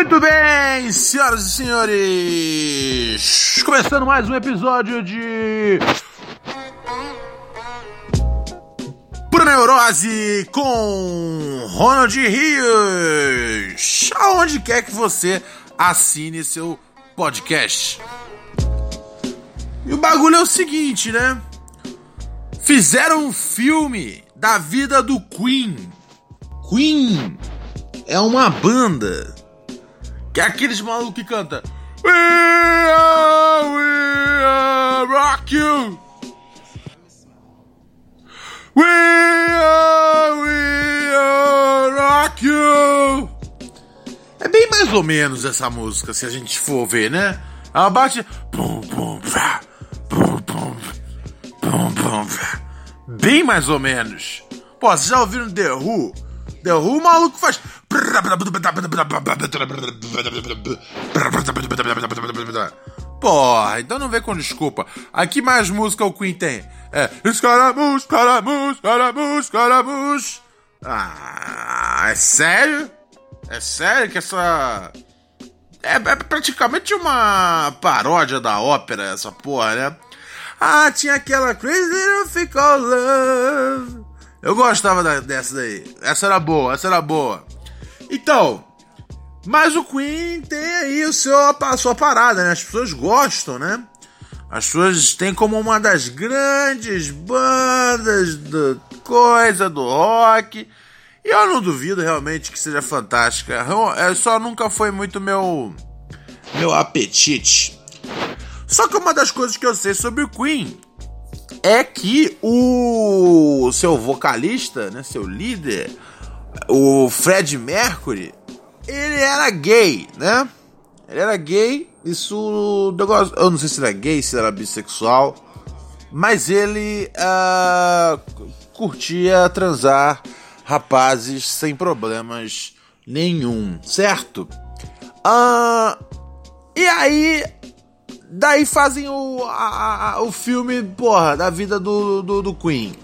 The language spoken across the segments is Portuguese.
Muito bem, senhoras e senhores! Começando mais um episódio de. Pura Neurose com Ronald Rios! Aonde quer que você assine seu podcast. E o bagulho é o seguinte, né? Fizeram um filme da vida do Queen. Queen é uma banda que é aqueles malucos que canta We are, we are rock you. We are, we are rock you. É bem mais ou menos essa música, se a gente for ver, né? Ela bate. Pum, pum, vá, pum, pum, pum, pum, vá. Bem mais ou menos. Pô, vocês já ouviram The Who? The Who, o maluco faz. Porra, então não vem com desculpa. Aqui mais música o Queen tem. É. Escaramujo, escaramujo, escaramujo, escaramujo. Ah, é sério? É sério que essa. É, é praticamente uma paródia da ópera, essa porra, né? Ah, tinha aquela Crazy Little Fickle Love. Eu gostava da, dessa daí. Essa era boa, essa era boa. Então, mas o Queen tem aí o seu, a sua parada, né? As pessoas gostam, né? As pessoas têm como uma das grandes bandas da coisa do rock. E eu não duvido realmente que seja fantástica. É, só nunca foi muito meu meu apetite. Só que uma das coisas que eu sei sobre o Queen é que o seu vocalista, né, seu líder, o Fred Mercury, ele era gay, né? Ele era gay, isso. Eu não sei se era gay, se era bissexual, mas ele uh, curtia transar rapazes sem problemas nenhum, certo? Uh, e aí Daí fazem o, a, a, o filme, porra, da vida do, do, do Queen.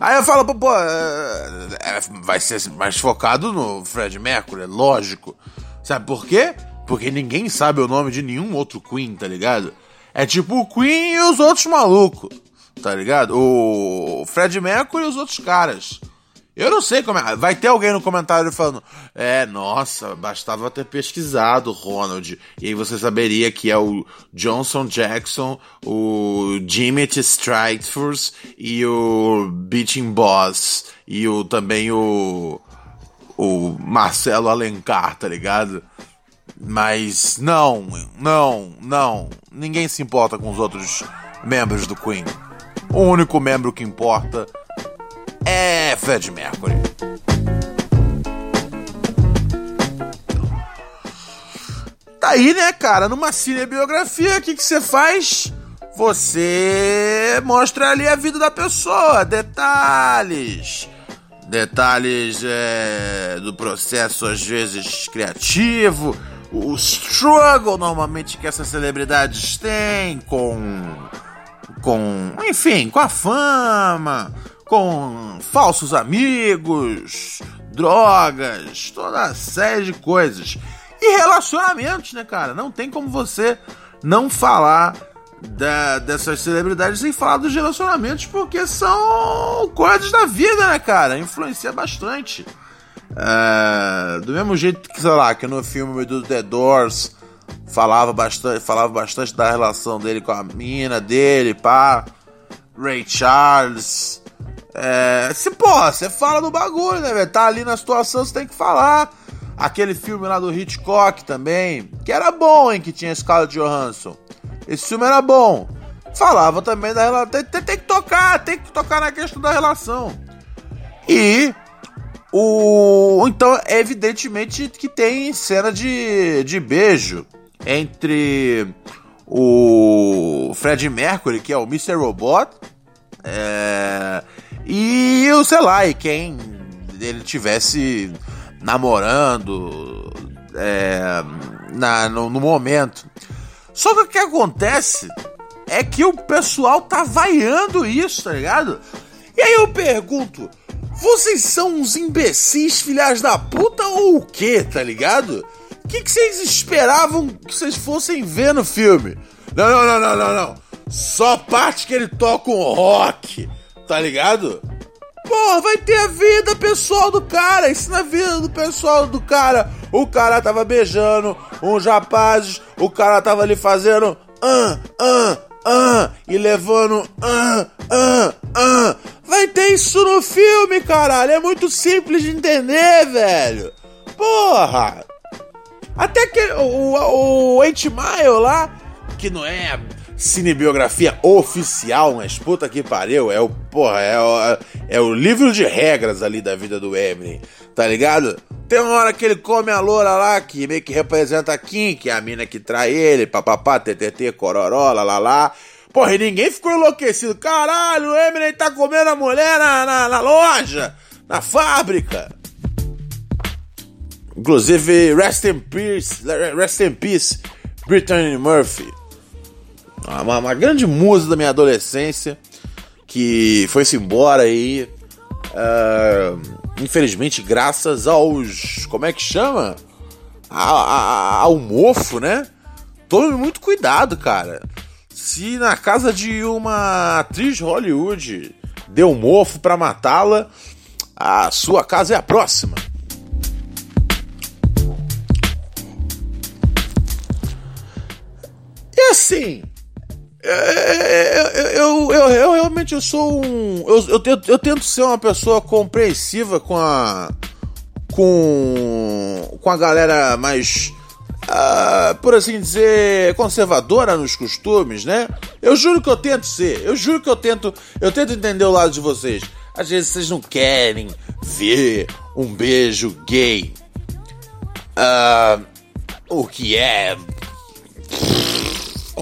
Aí eu falo, pô, é, é, vai ser mais focado no Fred Mercury, é lógico. Sabe por quê? Porque ninguém sabe o nome de nenhum outro Queen, tá ligado? É tipo o Queen e os outros malucos, tá ligado? O Fred Mercury e os outros caras. Eu não sei como é. Vai ter alguém no comentário falando: É, nossa, bastava ter pesquisado, Ronald. E aí você saberia que é o Johnson Jackson, o Jimmy Stratford e o Beating Boss. E o, também o. O Marcelo Alencar, tá ligado? Mas não, não, não. Ninguém se importa com os outros membros do Queen. O único membro que importa é Fred Mercury. Tá aí, né, cara? Numa cinebiografia, o que você faz? Você mostra ali a vida da pessoa, detalhes. Detalhes é, do processo, às vezes, criativo. O struggle, normalmente, que essas celebridades têm com. Com. Enfim, com a fama com falsos amigos, drogas, toda série de coisas. E relacionamentos, né, cara? Não tem como você não falar da, dessas celebridades sem falar dos relacionamentos, porque são coisas da vida, né, cara? Influencia bastante. É, do mesmo jeito que, sei lá, que no filme do The Doors falava bastante, falava bastante da relação dele com a mina dele, pá. Ray Charles, é, se, porra, você fala do bagulho, né, velho? Tá ali na situação, você tem que falar. Aquele filme lá do Hitchcock também, que era bom, hein, que tinha Scarlett Johansson. Esse filme era bom. Falava também da relação. Tem, tem, tem, que tocar, tem que tocar na questão da relação. E O, então, evidentemente que tem cena de, de beijo entre o Fred Mercury, que é o Mr. Robot, é, e o, sei lá, e quem ele tivesse namorando é, na, no, no momento. Só que o que acontece é que o pessoal tá vaiando isso, tá ligado? E aí eu pergunto, vocês são uns imbecis, filhas da puta ou o quê, tá ligado? O que, que vocês esperavam que vocês fossem ver no filme? Não, não, não, não, não, não. Só parte que ele toca um rock, tá ligado? Pô, vai ter a vida pessoal do cara. Isso na vida do pessoal do cara. O cara tava beijando uns rapazes, o cara tava ali fazendo. Ah, ah, ah, e levando. Ah, ah, ah. Vai ter isso no filme, caralho. É muito simples de entender, velho. Porra! Até que o, o, o 8 Mile lá, que não é cinebiografia oficial, mas puta que pariu, é o, porra, é o, é o livro de regras ali da vida do Eminem, tá ligado? Tem uma hora que ele come a loura lá, que meio que representa a Kim, que é a mina que trai ele, papapá, ttt, cororó, lá, lá. Porra, e ninguém ficou enlouquecido. Caralho, o Eminem tá comendo a mulher na, na, na loja, na fábrica. Inclusive, rest in peace, rest in peace, Brittany Murphy. Uma, uma grande musa da minha adolescência que foi-se embora aí. Uh, infelizmente, graças aos. Como é que chama? A, a, ao mofo, né? Tome muito cuidado, cara. Se na casa de uma atriz Hollywood deu mofo para matá-la, a sua casa é a próxima. E assim, é, é, é, eu, eu, eu, realmente eu sou um. Eu, eu, eu tento ser uma pessoa compreensiva com a. com. com a galera mais. Uh, por assim dizer, conservadora nos costumes, né? Eu juro que eu tento ser, eu juro que eu tento, eu tento entender o lado de vocês. Às vezes vocês não querem ver um beijo gay. Uh, o que é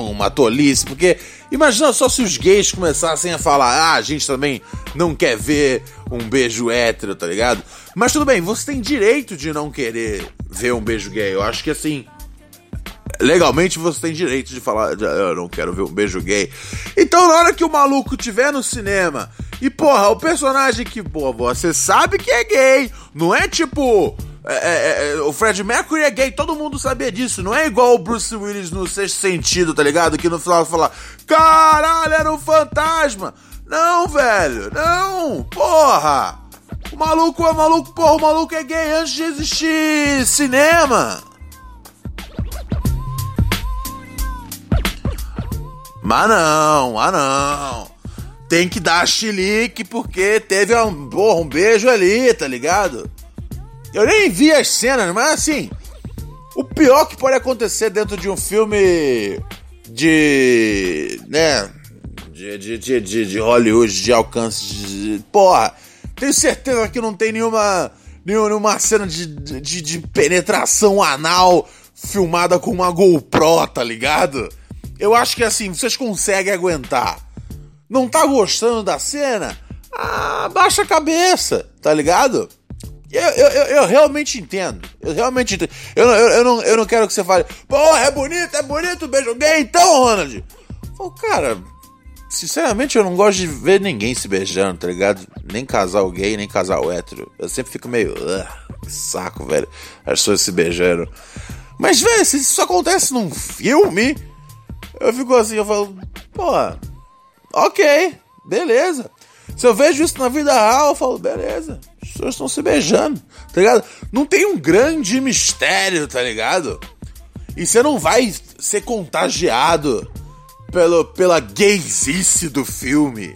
uma tolice, porque imagina só se os gays começassem a falar, ah, a gente também não quer ver um beijo hétero, tá ligado? Mas tudo bem, você tem direito de não querer ver um beijo gay. Eu acho que assim, legalmente você tem direito de falar, eu não quero ver um beijo gay. Então, na hora que o maluco tiver no cinema e, porra, o personagem que, pô, você sabe que é gay, não é tipo é, é, é, o Fred Mercury é gay, todo mundo sabia disso. Não é igual o Bruce Willis no sexto sentido, tá ligado? Que no final fala: caralho, era um fantasma. Não, velho, não, porra. O maluco é maluco, porra, o maluco é gay antes de existir cinema. Mas não, ah não. Tem que dar chilique porque teve um, porra, um beijo ali, tá ligado? Eu nem vi as cenas, mas assim, o pior que pode acontecer dentro de um filme de. né? De, de, de, de, de Hollywood, de alcance. De, porra, tenho certeza que não tem nenhuma. nenhuma cena de, de, de penetração anal filmada com uma GoPro, tá ligado? Eu acho que assim, vocês conseguem aguentar. Não tá gostando da cena? Ah, baixa a cabeça, tá ligado? Eu, eu, eu, eu, realmente entendo. Eu realmente entendo. Eu, eu, eu, não, eu não quero que você fale, porra, é bonito, é bonito, beijo gay, então, Ronald. Pô, cara, sinceramente eu não gosto de ver ninguém se beijando, tá ligado? Nem casal gay, nem casal hétero. Eu sempre fico meio, que saco, velho. As pessoas se beijando. Mas, velho, se isso acontece num filme, eu fico assim, eu falo, pô, ok, beleza. Se eu vejo isso na vida real, eu falo, beleza, pessoas estão se beijando, tá ligado? Não tem um grande mistério, tá ligado? E você não vai ser contagiado pelo, pela gaysice do filme,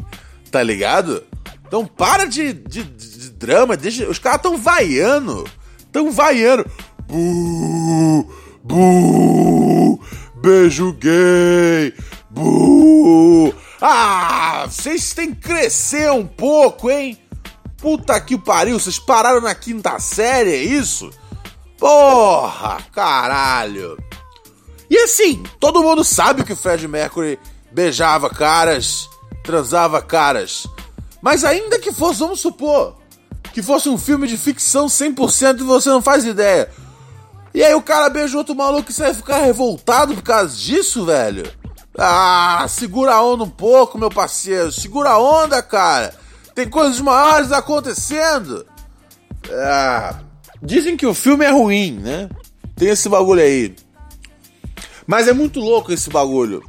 tá ligado? Então para de, de, de drama, deixa, os caras tão vaiando, tão vaiando. Buuu, buuu, beijo gay, buuu. Ah, vocês têm que crescer um pouco, hein? Puta que pariu, vocês pararam na quinta série, é isso? Porra, caralho. E assim, todo mundo sabe que o Fred Mercury beijava caras, transava caras. Mas ainda que fosse, vamos supor, que fosse um filme de ficção 100% e você não faz ideia. E aí o cara beija outro maluco e você vai ficar revoltado por causa disso, velho? Ah, segura a onda um pouco, meu parceiro. Segura a onda, cara. Tem coisas maiores acontecendo. Ah, dizem que o filme é ruim, né? Tem esse bagulho aí. Mas é muito louco esse bagulho.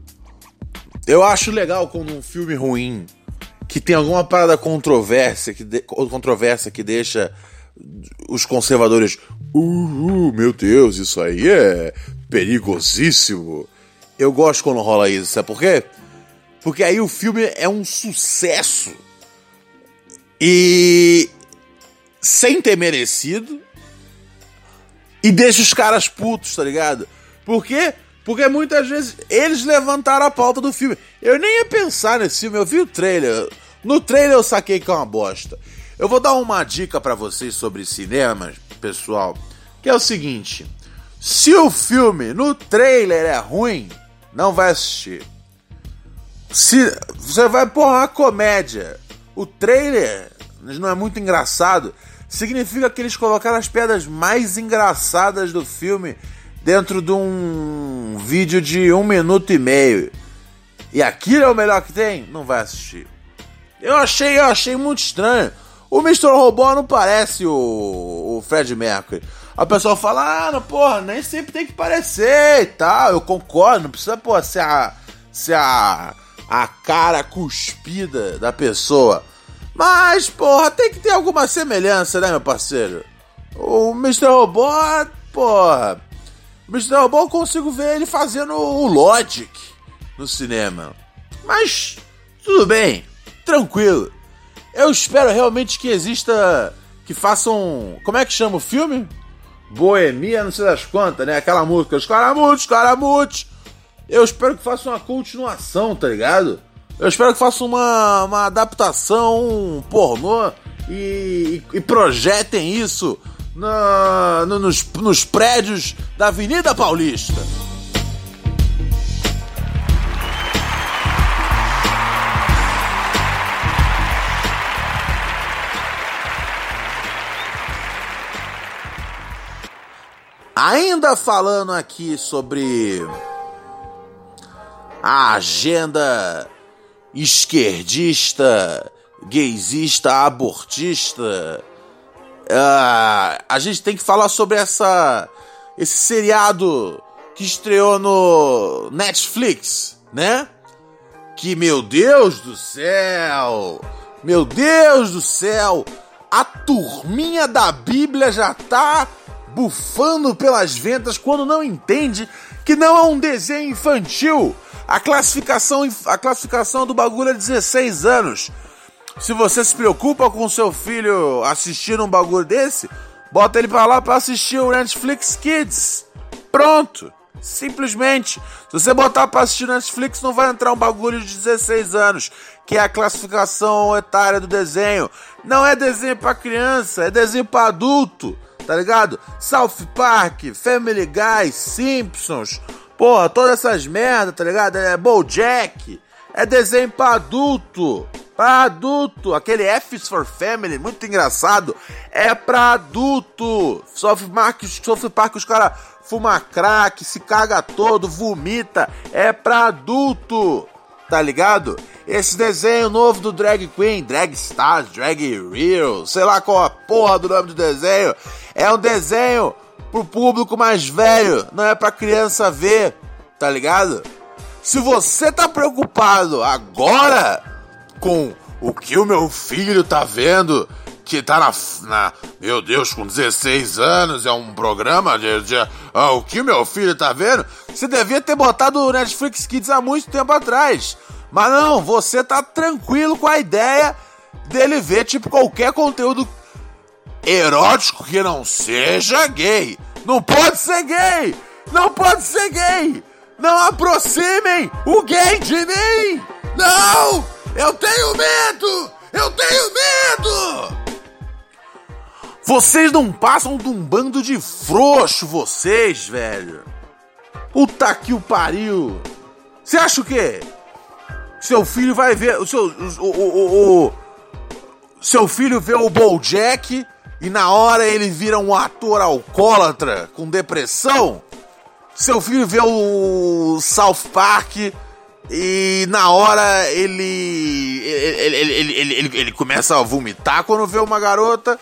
Eu acho legal quando um filme ruim, que tem alguma parada controvérsia, que de, controvérsia que deixa os conservadores. Uh, meu Deus, isso aí é perigosíssimo. Eu gosto quando rola isso, sabe por quê? Porque aí o filme é um sucesso. E. sem ter merecido. E deixa os caras putos, tá ligado? Por quê? Porque muitas vezes eles levantaram a pauta do filme. Eu nem ia pensar nesse filme, eu vi o trailer. No trailer eu saquei que é uma bosta. Eu vou dar uma dica para vocês sobre cinema, pessoal, que é o seguinte: se o filme no trailer é ruim, não vai assistir. Se você vai pôr uma comédia, o trailer não é muito engraçado, significa que eles colocaram as pedras mais engraçadas do filme dentro de um vídeo de um minuto e meio. E aquilo é o melhor que tem? Não vai assistir. Eu achei, eu achei muito estranho. O Mr. Robô não parece o, o Fred Mercury. A pessoa fala, ah, não, porra, nem sempre tem que parecer e tal. Eu concordo, não precisa, pô, ser a, ser a, a cara cuspida da pessoa. Mas, porra, tem que ter alguma semelhança, né, meu parceiro? O Mr. Robô, porra, Mr. Robô eu consigo ver ele fazendo o Logic no cinema. Mas tudo bem, tranquilo. Eu espero realmente que exista. Que façam. Como é que chama o filme? Boemia, não sei das quantas, né? Aquela música, os caramutes, caramutes. Eu espero que façam uma continuação, tá ligado? Eu espero que façam uma, uma adaptação pornô e, e, e projetem isso na, no, nos, nos prédios da Avenida Paulista. Ainda falando aqui sobre a agenda esquerdista, gaysista, abortista, Uh, a gente tem que falar sobre essa esse seriado que estreou no Netflix, né? Que meu Deus do céu, meu Deus do céu, a turminha da Bíblia já tá bufando pelas ventas quando não entende que não é um desenho infantil. A classificação, a classificação do bagulho é 16 anos. Se você se preocupa com seu filho assistir um bagulho desse, bota ele pra lá pra assistir o Netflix Kids. Pronto. Simplesmente. Se você botar pra assistir Netflix, não vai entrar um bagulho de 16 anos, que é a classificação etária do desenho. Não é desenho pra criança, é desenho pra adulto, tá ligado? South Park, Family Guy, Simpsons, porra, todas essas merdas, tá ligado? É Bojack, é desenho pra adulto pra adulto. Aquele F for Family, muito engraçado, é pra adulto. Sofre Park, sofre Park, os caras fuma crack, se caga todo, vomita. É pra adulto, tá ligado? Esse desenho novo do Drag Queen, Drag Stars, Drag Real, sei lá qual a porra do nome do desenho, é um desenho pro público mais velho, não é pra criança ver, tá ligado? Se você tá preocupado agora com o que o meu filho tá vendo, que tá na, na meu Deus, com 16 anos, é um programa de, de ah, o que meu filho tá vendo, você devia ter botado o Netflix Kids há muito tempo atrás. Mas não, você tá tranquilo com a ideia dele ver tipo qualquer conteúdo erótico que não seja gay. Não pode ser gay! Não pode ser gay! Não aproximem o gay de mim! Não! Eu tenho medo! Eu tenho medo! Vocês não passam de um bando de frouxo, vocês, velho. Puta que o pariu. Você acha o quê? Seu filho vai ver. O seu. O, o, o, o seu filho vê o Bojack e na hora ele vira um ator alcoólatra com depressão? Seu filho vê o South Park e na hora ele ele, ele, ele, ele, ele começa a vomitar quando vê uma garota.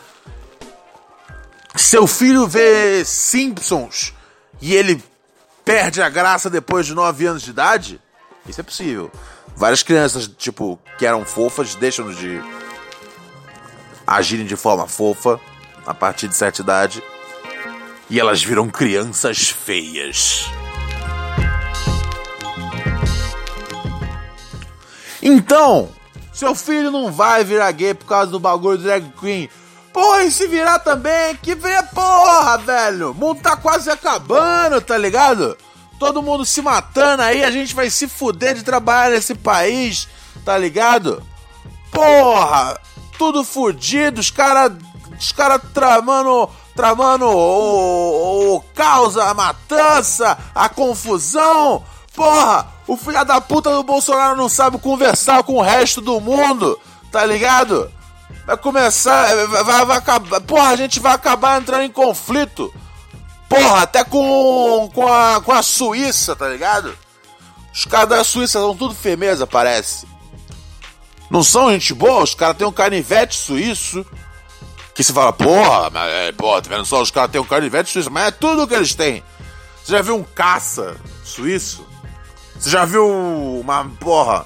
Seu filho vê Simpsons e ele perde a graça depois de 9 anos de idade? Isso é possível. Várias crianças, tipo, que eram fofas, deixam de agirem de forma fofa a partir de certa idade e elas viram crianças feias. Então, seu filho não vai virar gay por causa do bagulho do drag queen. Porra, e se virar também, que vê porra, velho. O mundo tá quase acabando, tá ligado? Todo mundo se matando aí, a gente vai se fuder de trabalhar nesse país, tá ligado? Porra, tudo fudido, os caras os cara tramando, tramando o, o caos, a matança, a confusão. Porra, o filho da puta do Bolsonaro não sabe conversar com o resto do mundo, tá ligado? Vai começar, vai, vai acabar, porra, a gente vai acabar entrando em conflito. Porra, até com, com, a, com a Suíça, tá ligado? Os caras da Suíça são tudo firmeza, parece. Não são gente boa, os caras têm um canivete suíço. Que se fala, porra, mas, é, porra, tá vendo só? Os caras têm um canivete suíço, mas é tudo que eles têm. Você já viu um caça suíço? Você já viu uma, porra,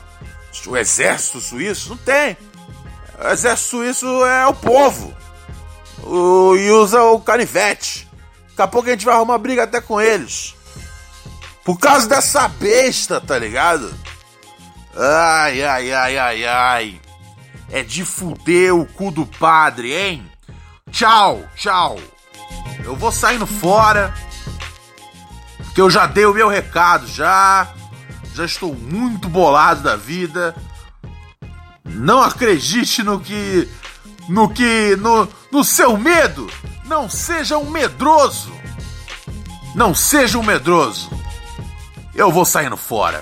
o exército suíço? Não tem. O exército suíço é o povo. O, e usa o canivete. Daqui a pouco a gente vai arrumar briga até com eles. Por causa dessa besta, tá ligado? Ai, ai, ai, ai, ai. É de fuder o cu do padre, hein? Tchau, tchau. Eu vou saindo fora. Que eu já dei o meu recado, já. Já estou muito bolado da vida. Não acredite no que. No que. No, no seu medo. Não seja um medroso. Não seja um medroso. Eu vou saindo fora.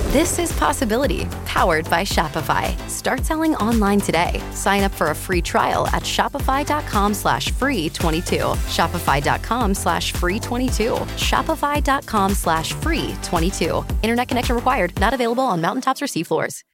This is Possibility, powered by Shopify. Start selling online today. Sign up for a free trial at shopify.com slash free 22. Shopify.com slash free 22. Shopify.com slash free 22. Internet connection required. Not available on mountaintops or seafloors.